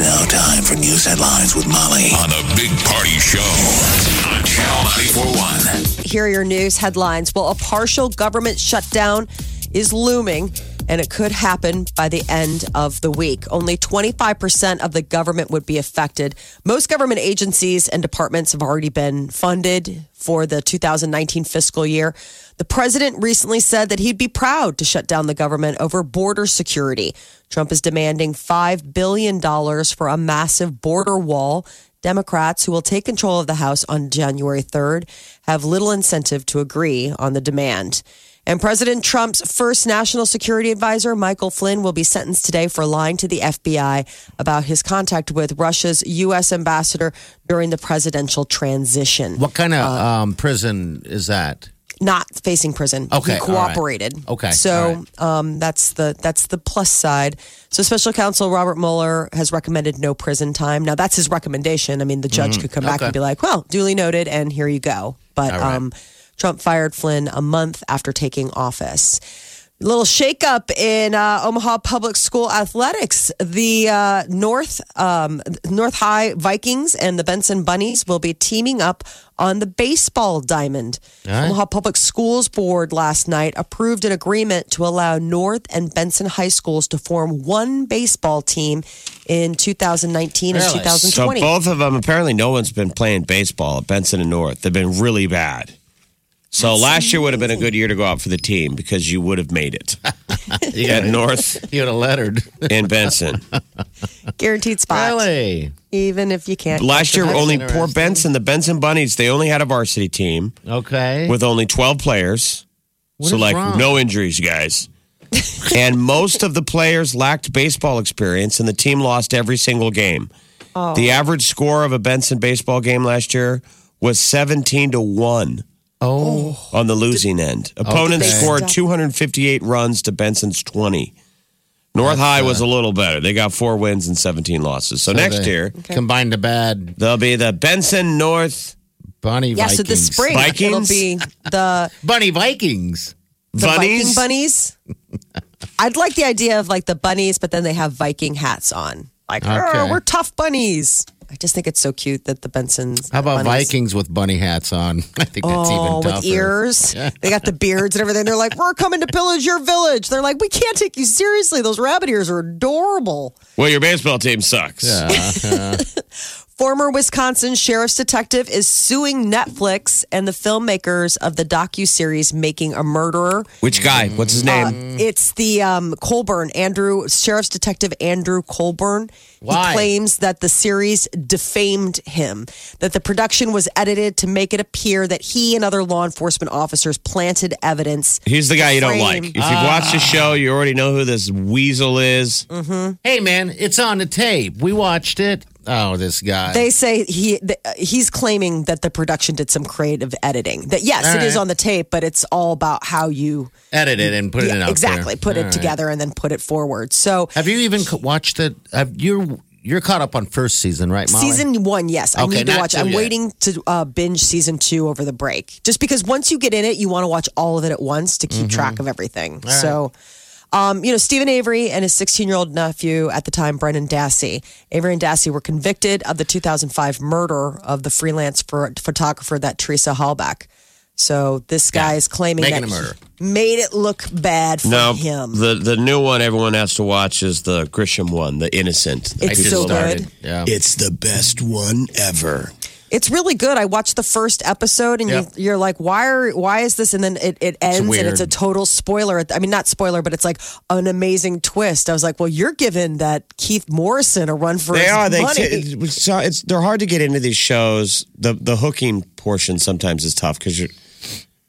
It's now time for news headlines with Molly on a big party show on Channel 941. Here are your news headlines. Well, a partial government shutdown is looming, and it could happen by the end of the week. Only 25% of the government would be affected. Most government agencies and departments have already been funded for the 2019 fiscal year. The president recently said that he'd be proud to shut down the government over border security. Trump is demanding $5 billion for a massive border wall. Democrats, who will take control of the House on January 3rd, have little incentive to agree on the demand. And President Trump's first national security advisor, Michael Flynn, will be sentenced today for lying to the FBI about his contact with Russia's U.S. ambassador during the presidential transition. What kind of um, prison is that? Not facing prison. Okay, he all right. cooperated. Okay, so all um, that's the that's the plus side. So Special Counsel Robert Mueller has recommended no prison time. Now that's his recommendation. I mean, the judge could come back Mm-hmm. And be like, "Well, duly noted, and here you go." But right. um, Trump fired Flynn a month after taking office. Little shakeup in uh, Omaha Public School athletics. The uh, North um, North High Vikings and the Benson Bunnies will be teaming up on the baseball diamond. right. Omaha Public Schools Board last night approved an agreement to allow North and Benson High Schools to form one baseball team in 2019 and Really? So 2020. both of them, apparently, no one's been playing baseball at Benson and North. They've been really bad. So last year would have been a good year to go out for the team because you would have made it at North You would have lettered. and Benson. Guaranteed spot. Really? Even if you can't. Last year, That's only poor. Benson, the Benson Bunnies, they only had a varsity team Okay. with only 12 players. What so, is like, wrong? no injuries, guys. and most of the players lacked baseball experience, and the team lost every single game. Oh. The average score of a Benson baseball game last year was 17 to 1 oh, on the losing end. Opponents Did scored 258 runs to Benson's 20. North High was uh, a little better. They got four wins and 17 losses. So, next they year, combined to bad they'll be the Benson North bunny Yeah, Vikings. so this spring Vikings? it'll be the bunny Vikings. the Bunnies. Viking bunnies. I'd like the idea of like the bunnies, but then they have Viking hats on. Like, "Arr, Okay. we're tough bunnies. I just think it's so cute that the Bensons. How about bunnies- Vikings with bunny hats on? I think that's even Oh, tougher. with ears. They got the beards and everything. They're like, we're coming to pillage your village. They're like, we can't take you seriously. Those rabbit ears are adorable. Well, your baseball team sucks. Former Wisconsin sheriff's detective is suing Netflix and the filmmakers of the docu-series Making a Murderer. Which guy? What's his name? It's the um, Colborn, Andrew, Sheriff's Detective Andrew Colborn. Why? He claims that the series defamed him, that the production was edited to make it appear that he and other law enforcement officers planted evidence. He's the guy you don't like. If you've watched the show, you already know who this weasel is. Hmm. Hey, man, it's on the tape. We watched it. Oh, this guy. They say he th- he's claiming that the production did some creative editing. That yes, All it is right. on the tape, but it's all about how you Edit it and put it yeah, out exactly there. put All it right. together and then put it forward. So Have you even watched it? Have you? You're caught up on first season, right, Molly? Season one, yes. I Okay, need to watch. I'm yet. waiting to uh, binge season two over the break, just because once you get in it, you want to watch all of it at once to keep Mm-hmm. track of everything. so, um, you know, Steven Avery and his 16 year old nephew at the time, Brendan Dassey. Avery and Dassey were convicted of the 2005 murder of the freelance for, photographer that Teresa Halbach. So this guy is claiming making that a murder. made it look bad for No, him. the the new one everyone has to watch is the Grisham one, the Innocent. It's so started. good. Yeah. It's the best one ever. It's really good. I watched the first episode, and Yeah. you, you're like, "Why are? Why is this?" And then it, it ends, and it's a total spoiler. I mean, not spoiler, but it's like an amazing twist. I was like, "Well, you're giving that Keith Morrison a run for They his are. They money." it's, it's they're hard to get into these shows. The the hooking portion sometimes is tough because you're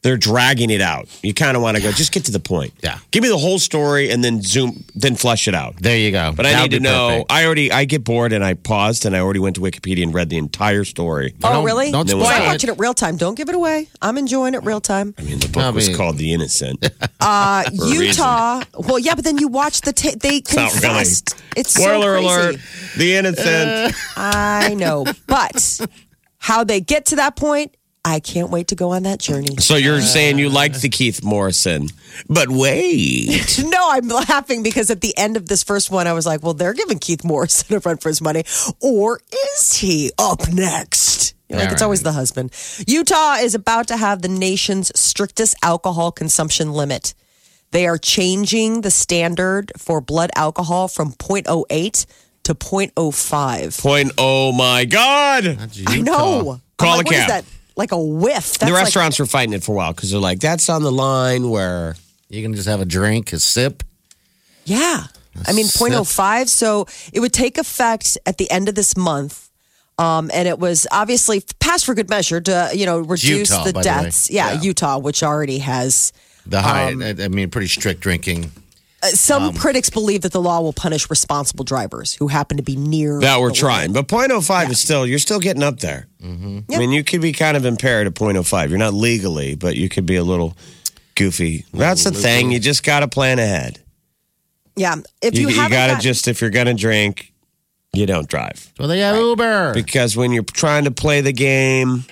they're dragging it out. You kind of want to go, just get to the point. Yeah. Give me the whole story and then zoom, then flush it out. There you go. But I That need to know. perfect. I already I get bored and I paused and I already went to Wikipedia and read the entire story. Oh, Don't- really? don't Then Because spoil I'm it. watching it real time. Don't give it away. I'm enjoying it real time. I mean, the book I was called The Innocent. Uh, For a reason. Utah. Well, yeah, but then you watch the ta- they It's not really. confessed. It's so Spoiler crazy. alert: The Innocent. I know, but how they get to that point, I can't wait to go on that journey. so you're uh, saying you liked the Keith Morrison, but wait. No, I'm laughing because at the end of this first one, I was like, well, they're giving Keith Morrison a run for his money. Or is he up next? You know, like, Yeah, it's always the husband. Utah is about to have the nation's strictest alcohol consumption limit. They are changing the standard for blood alcohol from 0.08 to 0.05. Point. Oh my God! I know. Call I'm like, a what is cab. that? Like a whiff. That's the like- restaurants were fighting it for a while because they're like, "That's on the line where." You can just have a drink, a sip. Yeah. I mean, sip. 0.05. So it would take effect at the end of this month. Um, and it was obviously passed for good measure to, you know, reduce Utah, the by the deaths. yeah, Yeah. Utah, which already has. The high, Um, I mean, pretty strict drinking. Uh, some Um, critics believe that the law will punish responsible drivers who happen to be near. That we're trying, but 0.05 is still you're still getting up there. I mean, you could be kind of impaired at 0.05. You're not legally, but you could be a little goofy. That's the thing. You just got to plan ahead. Yeah. If You, you, you, got to got- just if you're gonna drink, you don't drive Well, they have Uber. because when you're trying to play the game,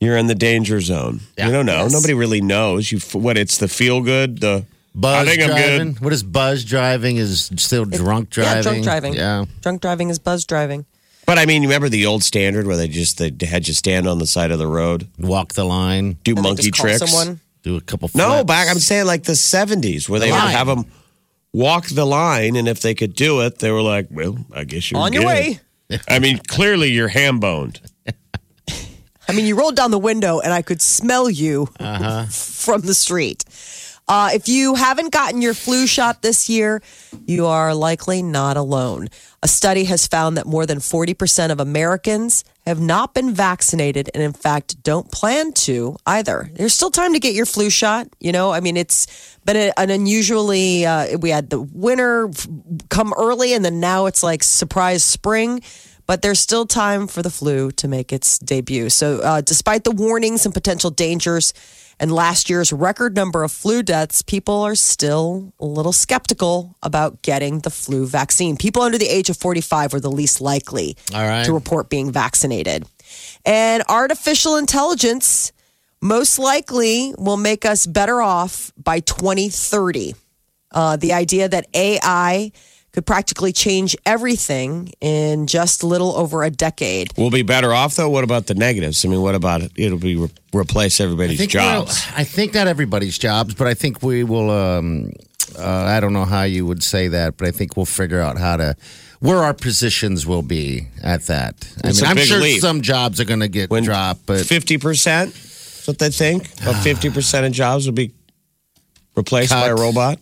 you're in the danger zone. Yeah. You don't know. Yes. Nobody really knows. You what? It's the feel good. The Buzz I think I'm driving. good. What is buzz driving? Is still drunk driving? Yeah, drunk driving. Yeah. Drunk driving is buzz driving. But I mean, you remember the old standard where they just they had you stand on the side of the road, Walk the line. do And monkey just call tricks. Someone. Do a couple. No, back I'm saying like the 70s where they would have them walk the line, and if they could do it, they were like, "Well, I guess you're On your way. I mean, clearly you're ham boned. I mean, you rolled down the window and I could smell you Uh-huh. from the street. Uh, if you haven't gotten your flu shot this year, you are likely not alone. A study has found that more than 40% of Americans have not been vaccinated and, in fact, don't plan to either. There's still time to get your flu shot. You know, I mean, it's been a, an unusually, uh, we had the winter come early and then now it's like surprise spring but there's still time for the flu to make its debut. So, uh, despite the warnings and potential dangers and last year's record number of flu deaths, people are still a little skeptical about getting the flu vaccine. People under the age of 45 are the least likely All right. to report being vaccinated. And artificial intelligence most likely will make us better off by 2030. Uh, the idea that AI could practically change everything in just a little over a decade. We'll be better off though. What about the negatives? I mean, what about it? It'll be re- replace everybody's think jobs. I think not everybody's jobs, but I think we will. Um, uh, I don't know how you would say that, but I think we'll figure out how to where our positions will be at that. I mean, a I'm big sure leap. some jobs are going to get When dropped, but fifty percent, that's what they think. About fifty percent of jobs will be replaced by a robot.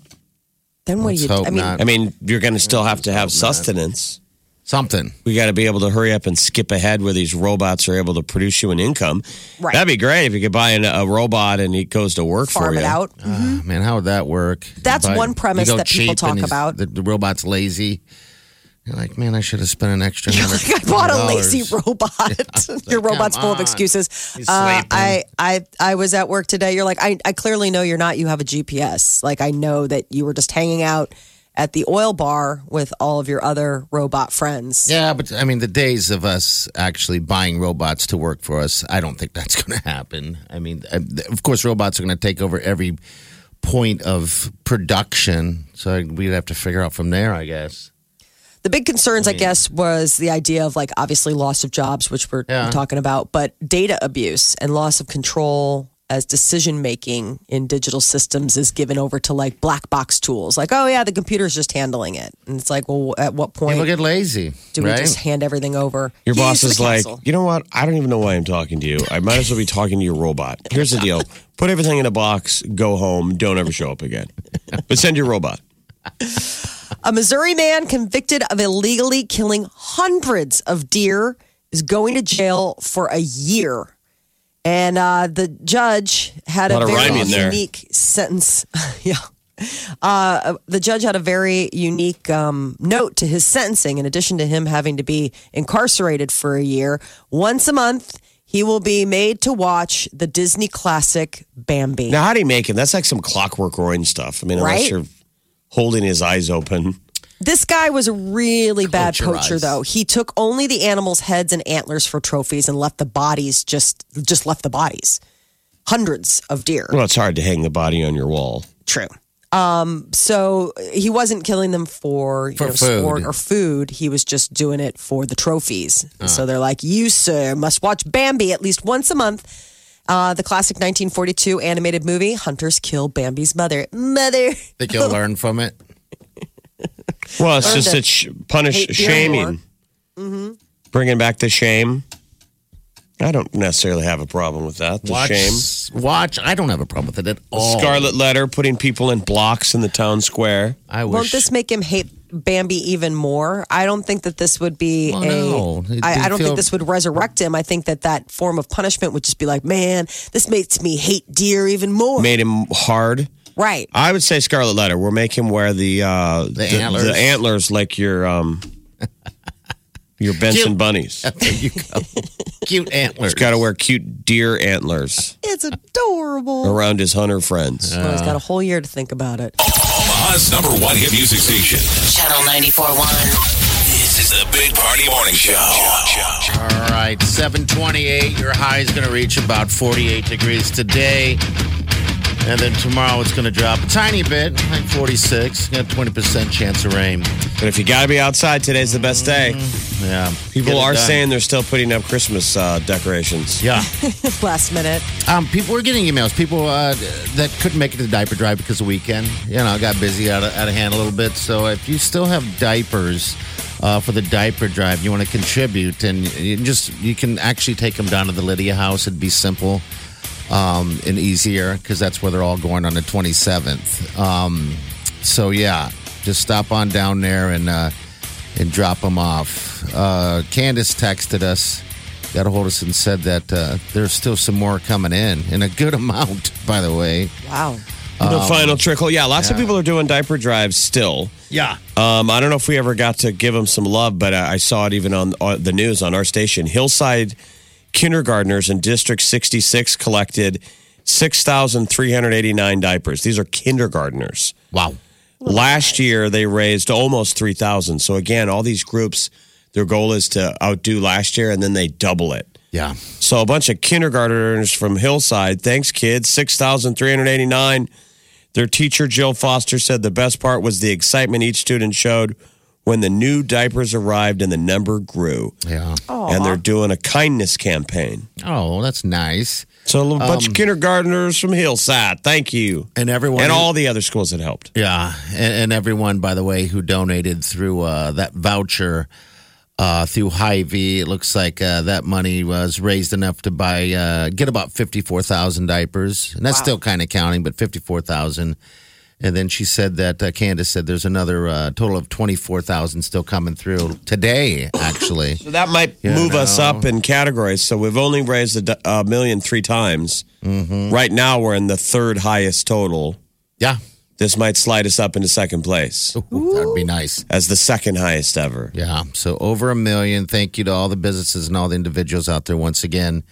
Then what Let's do you? hope I mean, not. I mean, you're going to still have to have sustenance. something. We got to be able to hurry up and skip ahead where these robots are able to produce you an income. Right. That'd be great if you could buy an, a robot and it goes to work for farm you. it out. Ah, man, how would that work? That's But one premise you go that people cheap talk he's- about. The, the robot's lazy. You're like, man, I should have spent an extra. You're like, I bought a lazy dollars." robot. Your robot's full of excuses. Uh. I, I, I was at work today. You're like, I, I clearly know you're not. You have a GPS. Like, I know that you were just hanging out at the oil bar with all of your other robot friends. Yeah, but I mean, the days of us actually buying robots to work for us, I don't think that's going to happen. I mean, uh, of course, robots are going to take over every point of production. So we'd have to figure out from there, I guess. The big concerns, I, guess, was the idea of like obviously loss of jobs, which we're Yeah. talking about, but data abuse and loss of control as decision making in digital systems is given over to like black box tools. Like, oh yeah, the computer's just handling it, and it's like, well, at what point People get lazy, do right? we just hand everything over? Your Keys boss is like, you know what? I don't even know why I'm talking to you. I might as well be talking to your robot. Here's the deal put everything in a box, go home, don't ever show up again. But send your robot. A Missouri man convicted of illegally killing hundreds of deer is going to jail for a year. And uh, the judge had A a, very rhyming there. unique sentence. yeah. Uh, the judge had a very unique um, note to his sentencing. In addition to him having to be incarcerated for a year, once a month, he will be made to watch the Disney classic Bambi. Now, how do you make him? That's like some clockwork orange stuff. I mean, unless Right? you're holding his eyes open. This guy was a really bad Close poacher, eyes. though. He took only the animals' heads and antlers for trophies and left the bodies just just left the bodies. Hundreds of deer. Well, it's hard to hang the body on your wall. True. Um, so he wasn't killing them for, you For know, food. sport or food. He was just doing it for the trophies. Uh. So they're like, you, sir, must watch Bambi at least once a month. Uh, the classic 1942 animated movie, Hunters Kill Bambi's Mother. Mother. Think you'll learn from it. Well, it's Learn just to a sh- punish hate deer shaming, bringing back the shame. I don't necessarily have a problem with that. The Watch, shame. watch. I don't have a problem with it at all. Scarlet letter, putting people in blocks in the town square. I wish. Won't this make him hate Bambi even more? I don't think that this would be Well, a. no. I, I don't feel- think this would resurrect him. I think that that form of punishment would just be like, man, this makes me hate deer even more. Made him hard. Right. I would say Scarlet Letter. We'll make him wear the uh, the, antlers. the antlers like your um your Benson Cute. bunnies. there you go. Cute antlers. He's got to wear cute deer antlers It's adorable. around his hunter friends. Well, he's got a whole year to think about it. Omaha's number one hit music station. Channel 94.1. This is the Big Party Morning Show. All right, 728. Your high is going to reach about 48 degrees today. And then tomorrow it's going to drop a tiny bit, like 46. Got a 20% chance of rain. But if you got to be outside, today's the best day. Yeah. People Get it are done. saying they're still putting up Christmas uh, decorations. Yeah. Last minute. Um, people were getting emails. People uh, that couldn't make it to the diaper drive because of the weekend, you know, got busy out of, out of hand a little bit. So if you still have diapers uh, for the diaper drive, you want to contribute, and you just you can actually take them down to the Lydia house. It'd be simple um, and easier because that's where they're all going on the 27th. Um, so yeah, just stop on down there and uh, and drop them off. Uh, Candace texted us, got a hold of us, and said that uh, there's still some more coming in, in a good amount, by the way. Wow. the final trickle. Yeah, lots of people are doing diaper drives still. Yeah. Um, I don't know if we ever got to give them some love, but I I saw it even on, on the news on our station. Hillside kindergartners in District 66 collected 6,389 diapers. These are kindergartners. Wow. Last year, they raised almost 3,000. So, again, all these groups, their goal is to outdo last year and then they double it. Yeah. So, a bunch of kindergartners from Hillside, thanks, kids, 6,389. Their teacher, Jill Foster, said the best part was the excitement each student showed when the new diapers arrived and the number grew. Yeah. And they're doing a kindness campaign. Oh, that's nice. So, a bunch of kindergartners from Hillside, thank you. And everyone. And all the other schools that helped. Yeah, and, and everyone, by the way, who donated through uh, that voucher uh, through Hy-Vee, it looks like uh, that money was raised enough to buy uh, get about fifty four thousand diapers, and that's still kind of counting, but fifty four thousand. And then she said that uh, Candace said there's another uh, total of twenty four thousand still coming through today, actually. So that might You move us up in categories. So we've only raised a million three times. Mm-hmm. Right now, we're in the third highest total. yeah, This might slide us up into second place Ooh, that'd be nice. as the second highest ever. Yeah. So over a million. Thank you to all the businesses and all the individuals out there once again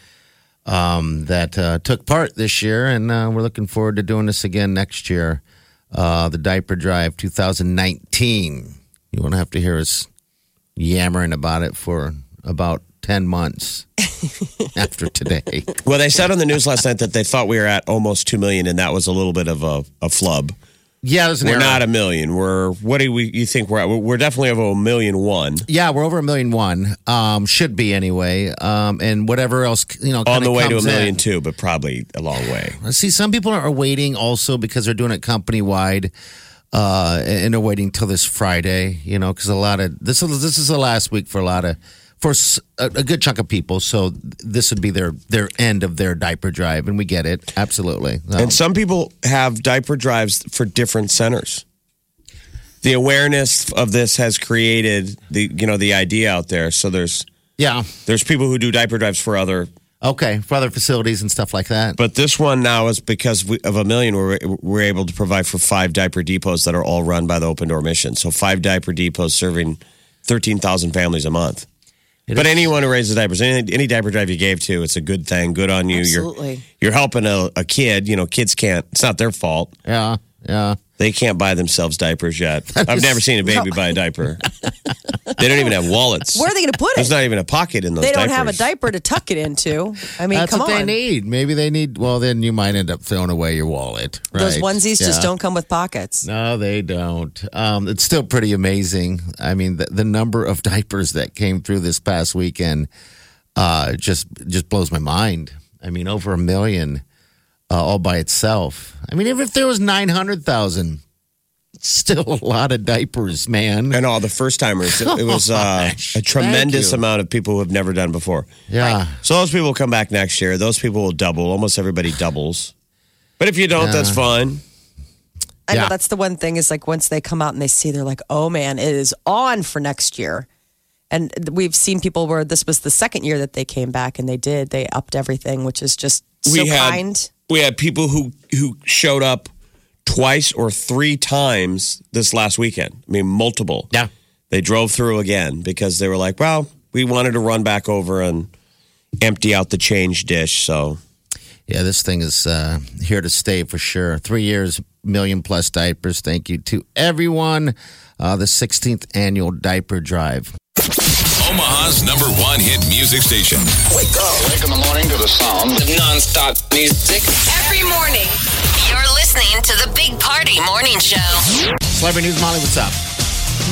um, that uh, took part this year. And uh, we're looking forward to doing this again next year. Uh, the Diaper Drive 2019. You won't have to hear us yammering about it for about 10 months after today. Well, they said on the news last night that they thought we were at almost two million, and that was a little bit of a, a flub. Yeah, there's an We're error. not a million. We're what do we? You think we're at? We're definitely over a million one Yeah, we're over a million one. Um, should be anyway. Um, and whatever else, you know, on the way to a comes in. million two, but probably a long way. See, some people are waiting also because they're doing it company wide, uh, and they're waiting till this Friday. You know, because a lot of this is this is the last week for a lot of for a good chunk of people. So this would be their their end of their diaper drive, and we get it absolutely. Um, And some people have diaper drives for different centers. The awareness of this has created the you know the idea out there. So there's yeah, there's people who do diaper drives for other Okay, for other facilities and stuff like that. But this one now is because we, of a million, we're, we're able to provide for five diaper depots that are all run by the Open Door Mission. So five diaper depots serving 13,000 families a month. It but is- anyone who raises diapers, any, any diaper drive you gave to, it's a good thing. Good on you. Absolutely. You're, you're helping a, a kid. You know, kids can't, it's not their fault. yeah, yeah. They can't buy themselves diapers yet. I've is- never seen a baby buy a diaper. they don't even have wallets. Where are they going to put it? There's not even a pocket in those They don't diapers. have a diaper to tuck it into. I mean, That's come what on. they need. Maybe they need. Well, then you might end up throwing away your wallet. Those right? onesies just Yeah. don't come with pockets. No, they don't. Um, it's still pretty amazing. I mean, the, the number of diapers that came through this past weekend uh, just just blows my mind. I mean, over a million uh, all by itself. I mean, even if there was nine hundred thousand, still a lot of diapers, man. And all the first timers. It, it was uh, Gosh, a tremendous thank you. amount of people who have never done before. yeah, So those people will come back next year. Those people will double. Almost everybody doubles. But if you don't, that's fine. I know Yeah. that's the one thing is like once they come out and they see, they're like, oh man, it is on for next year. And we've seen people where this was the second year that they came back and they did. They upped everything, which is just so we had kind. We had people who who showed up twice or three times this last weekend. I mean, multiple. yeah. They drove through again because they were like, well, we wanted to run back over and empty out the change dish. So Yeah, this thing is uh, here to stay for sure. Three years, million plus diapers. Thank you to everyone. Uh, the 16th annual diaper drive. Omaha's number one hit music station. Wake up. Wake in the morning to the sound of non-stop music. Every morning. You're listening to the Big Party Morning Show. Celebrity News Molly, what's up?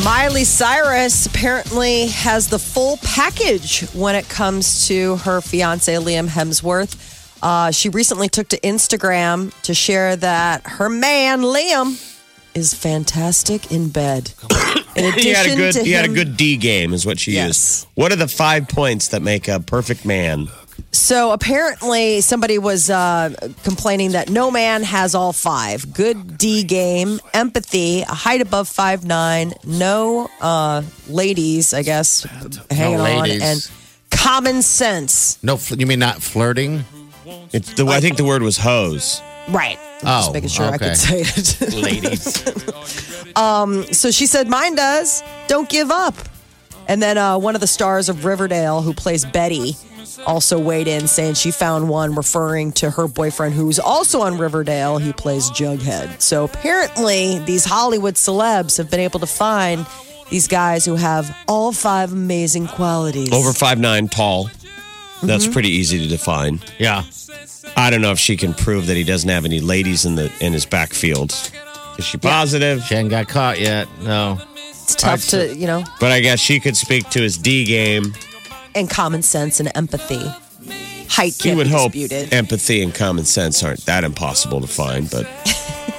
Miley Cyrus apparently has the full package when it comes to her fiance, Liam Hemsworth. Uh, she recently took to Instagram to share that her man, Liam, is fantastic in bed. In addition he had a good to he had a good D game is what she Yes. used. What are the five points that make a perfect man? So apparently, somebody was uh, complaining that no man has all five: good D game, empathy, a height above five nine, no uh, ladies, I guess, hanging on, ladies. and common sense. No, fl- you mean not flirting? It's the I think the word was hose. Right. Oh, Just making sure I could say it. Ladies. so she said, "Mine does. Don't give up." And then uh, one of the stars of Riverdale, who plays Betty, also weighed in saying she found one referring to her boyfriend, who's also on Riverdale. He plays Jughead. So apparently, these Hollywood celebs have been able to find these guys who have all five amazing qualities. Over five nine tall. That's Mm-hmm. pretty easy to define. yeah. I don't know if she can prove that he doesn't have any ladies in the in his backfield. Is she positive? She hadn't got caught yet. No. it's tough to, you know, But I guess she could speak to his D game. and common sense and empathy. Height You can't would be hope disputed. empathy and common sense aren't that impossible to find, but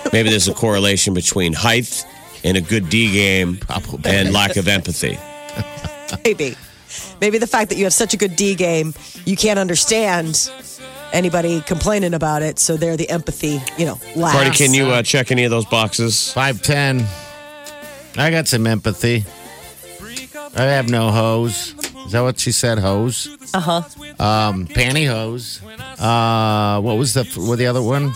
maybe there's a correlation between height and a good D game Probably. and lack of empathy. Maybe. Maybe the fact that you have such a good D game, you can't understand anybody complaining about it. So they're the empathy, you know, last. Party, can you uh, check any of those boxes? 5'10. I got some empathy. I have no hose. Is that what she said? Hose? Uh huh. Um, pantyhose. Uh, what was the what the other one?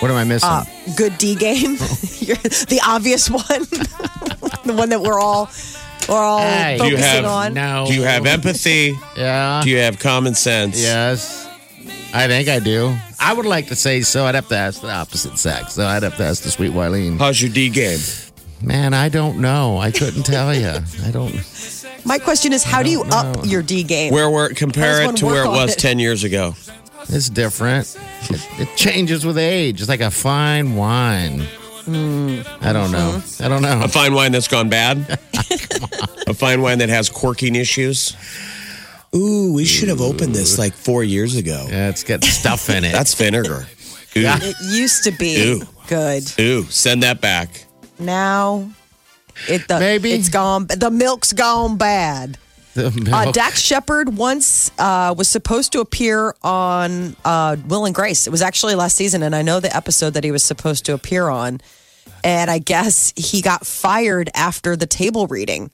What am I missing? Uh, good D game? You're the obvious one. the one that we're all we're all Hey. Do you focusing have on. no. Do you have empathy? Yeah. Do you have common sense? yes. I think I do. I would like to say so. I'd have to ask the opposite sex. So I'd have to ask the sweet Wileen. How's your D game? Man, I don't know. I couldn't tell you. I don't. My question is, how do you up your D game? Where were compare How it does to one where it on was it? ten years ago? It's different. It, it changes with age. It's like a fine wine. Hmm. I don't know. Uh-huh. I don't know. A fine wine that's gone bad? a fine wine that has corking issues? Ooh, we should have opened this like four years ago. Yeah, it's got stuff in it. That's vinegar. Ooh, it used to be Ew. good. ooh, send that back. Now it the, Maybe. it's gone. The milk's gone bad. The Uh, milk. Dax Shepard once uh, was supposed to appear on uh, Will and Grace. It was actually last season, and I know the episode that he was supposed to appear on. And I guess he got fired after the table reading,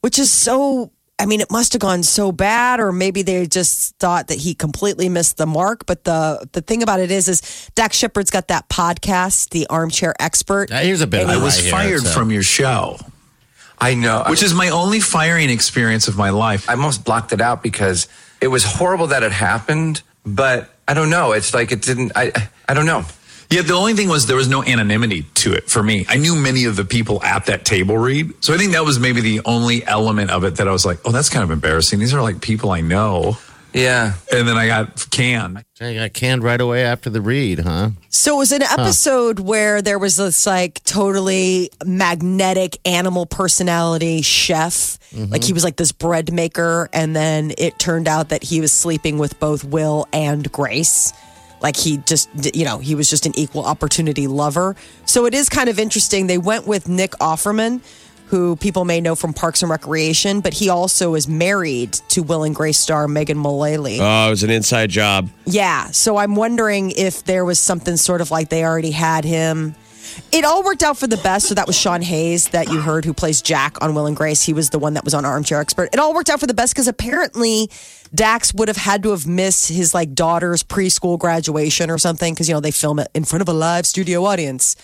which is so I mean, it must have gone so bad, or maybe they just thought that he completely missed the mark. But the the thing about it is, is Dax Shepard's got that podcast, The Armchair Expert. Uh, Here's a bit. of I a was lie here. fired It's, uh, from your show, I know. which is my only firing experience of my life. I almost blocked it out because it was horrible that it happened, but I don't know. It's like it didn't. I I- I don't know. Yeah, the only thing was there was no anonymity to it for me. I knew many of the people at that table read. So I think that was maybe the only element of it that I was like, oh, that's kind of embarrassing. These are like people I know. Yeah. And then I got canned. I got canned right away after the read, huh? So it was an episode where there was this like totally magnetic animal personality chef. Mm-hmm. Like he was like this bread maker. And then it turned out that he was sleeping with both Will and Grace. Like he just, you know, he was just an equal opportunity lover. So it is kind of interesting. They went with Nick Offerman, who people may know from Parks and Recreation, but he also is married to Will and Grace star Megan Mullally. Oh, it was an inside job. Yeah. So I'm wondering if there was something sort of like they already had him. It all worked out for the best. So that was Sean Hayes that you heard who plays Jack on Will and Grace. He was the one that was on Armchair Expert. It all worked out for the best because apparently Dax would have had to have missed his like daughter's preschool graduation or something because you know they film it in front of a live studio audience.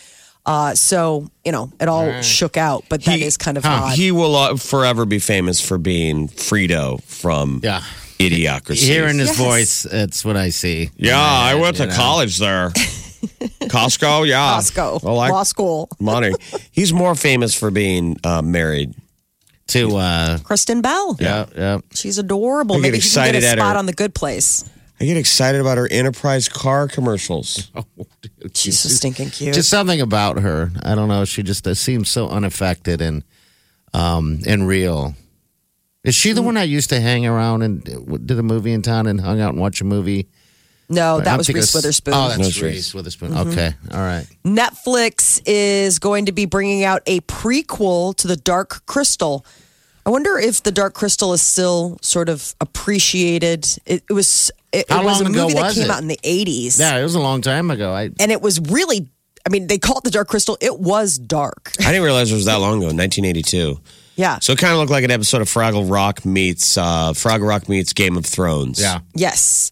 Uh, so you know it all shook out, but that is kind of odd. He will uh, forever be famous for being Frito from Yeah. Idiocracy. Hearing his Yes. voice, that's what I see. yeah, I went to know. college there. Costco, yeah. Costco, Well, I- law school. money. He's more famous for being uh, married. To uh, Kristen Bell. yeah, yeah. She's adorable. I get Maybe he can get excited a at spot her. on the Good Place. I get excited about her enterprise car commercials. Oh, dude. She's so stinking cute. Just something about her. I don't know. She just uh, seems so unaffected and um and real. Is she Mm. the one that used to hang around and uh, did a movie in town and hung out and watch a movie? No, I that don't was think Reese it's- Witherspoon. Oh, that's That's Reese Reese. Witherspoon. Mm-hmm. Okay, all right. Netflix is going to be bringing out a prequel to The Dark Crystal. I wonder if The Dark Crystal is still sort of appreciated. It, it was it, How it was long a ago movie that was came it? out in the 80s. Yeah, it was a long time ago. I And it was really I mean, they call it The Dark Crystal. It was dark. I didn't realize it was that long ago, 1982. Yeah. So it kind of looked like an episode of Fraggle Rock meets uh, Fraggle Rock meets Game of Thrones. yeah. Yes.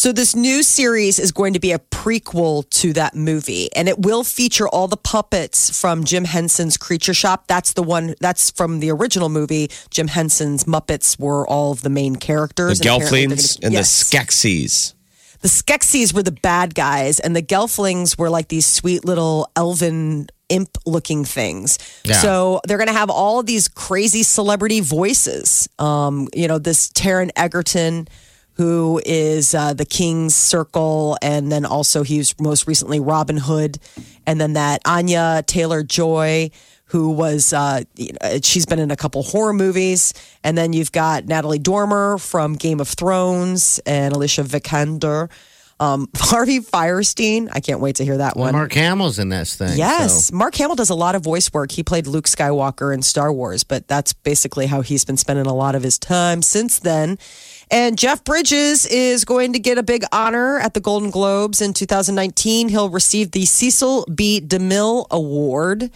So this new series is going to be a prequel to that movie and it will feature all the puppets from Jim Henson's Creature Shop. That's the one that's from the original movie. Jim Henson's Muppets were all of the main characters. The Gelflings gonna- and Yes. the Skeksis. The Skeksis were the bad guys, and the Gelflings were like these sweet little elven imp looking things. Yeah. So they're going to have all of these crazy celebrity voices. Um, you know, this Taron Egerton, who is uh, the King's Circle, and then also he's most recently Robin Hood, and then that Anya Taylor Joy. Who was, uh, she's been in a couple horror movies. And then you've got Natalie Dormer from Game of Thrones and Alicia Vikander. Um, Harvey Fierstein, I can't wait to hear that one. Mark Hamill's in this thing. Yes, so- Mark Hamill does a lot of voice work. He played Luke Skywalker in Star Wars, but that's basically how he's been spending a lot of his time since then. And Jeff Bridges is going to get a big honor at the Golden Globes in 2019. He'll receive the Cecil B. DeMille Award.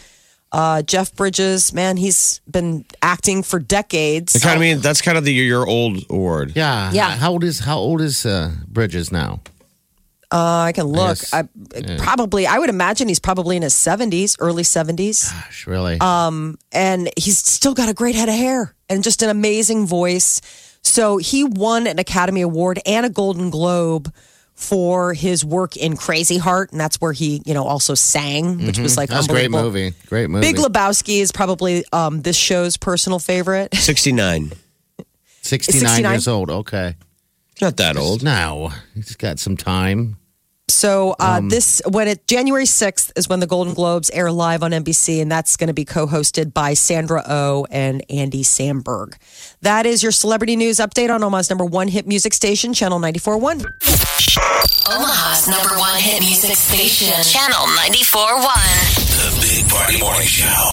Uh, Jeff Bridges, man, he's been acting for decades. I kind of mean that's kind of the your old award. Yeah. Yeah. How old is How old is uh, Bridges now? Uh, I can look. Yes. I, Probably, I would imagine he's probably in his 70s, early 70s. Gosh, really? Um, and he's still got a great head of hair and just an amazing voice. So he won an Academy Award and a Golden Globe for his work in Crazy Heart, and that's where he, you know, also sang, which was like Mm-hmm. That's a great unbelievable. movie. Great movie. Big Lebowski is probably um, this show's personal favorite. 69. 69, 69? years old. Okay. Not that old. Now he's got some time. So uh, Um, this when it January sixth is when the Golden Globes air live on NBC, and that's going to be co-hosted by Sandra O oh and Andy Samberg. That is your celebrity news update on Omaha's number one hit music station, Channel 94.1. Omaha's number one hit music station. Channel 94.1. The Big Party Morning Show.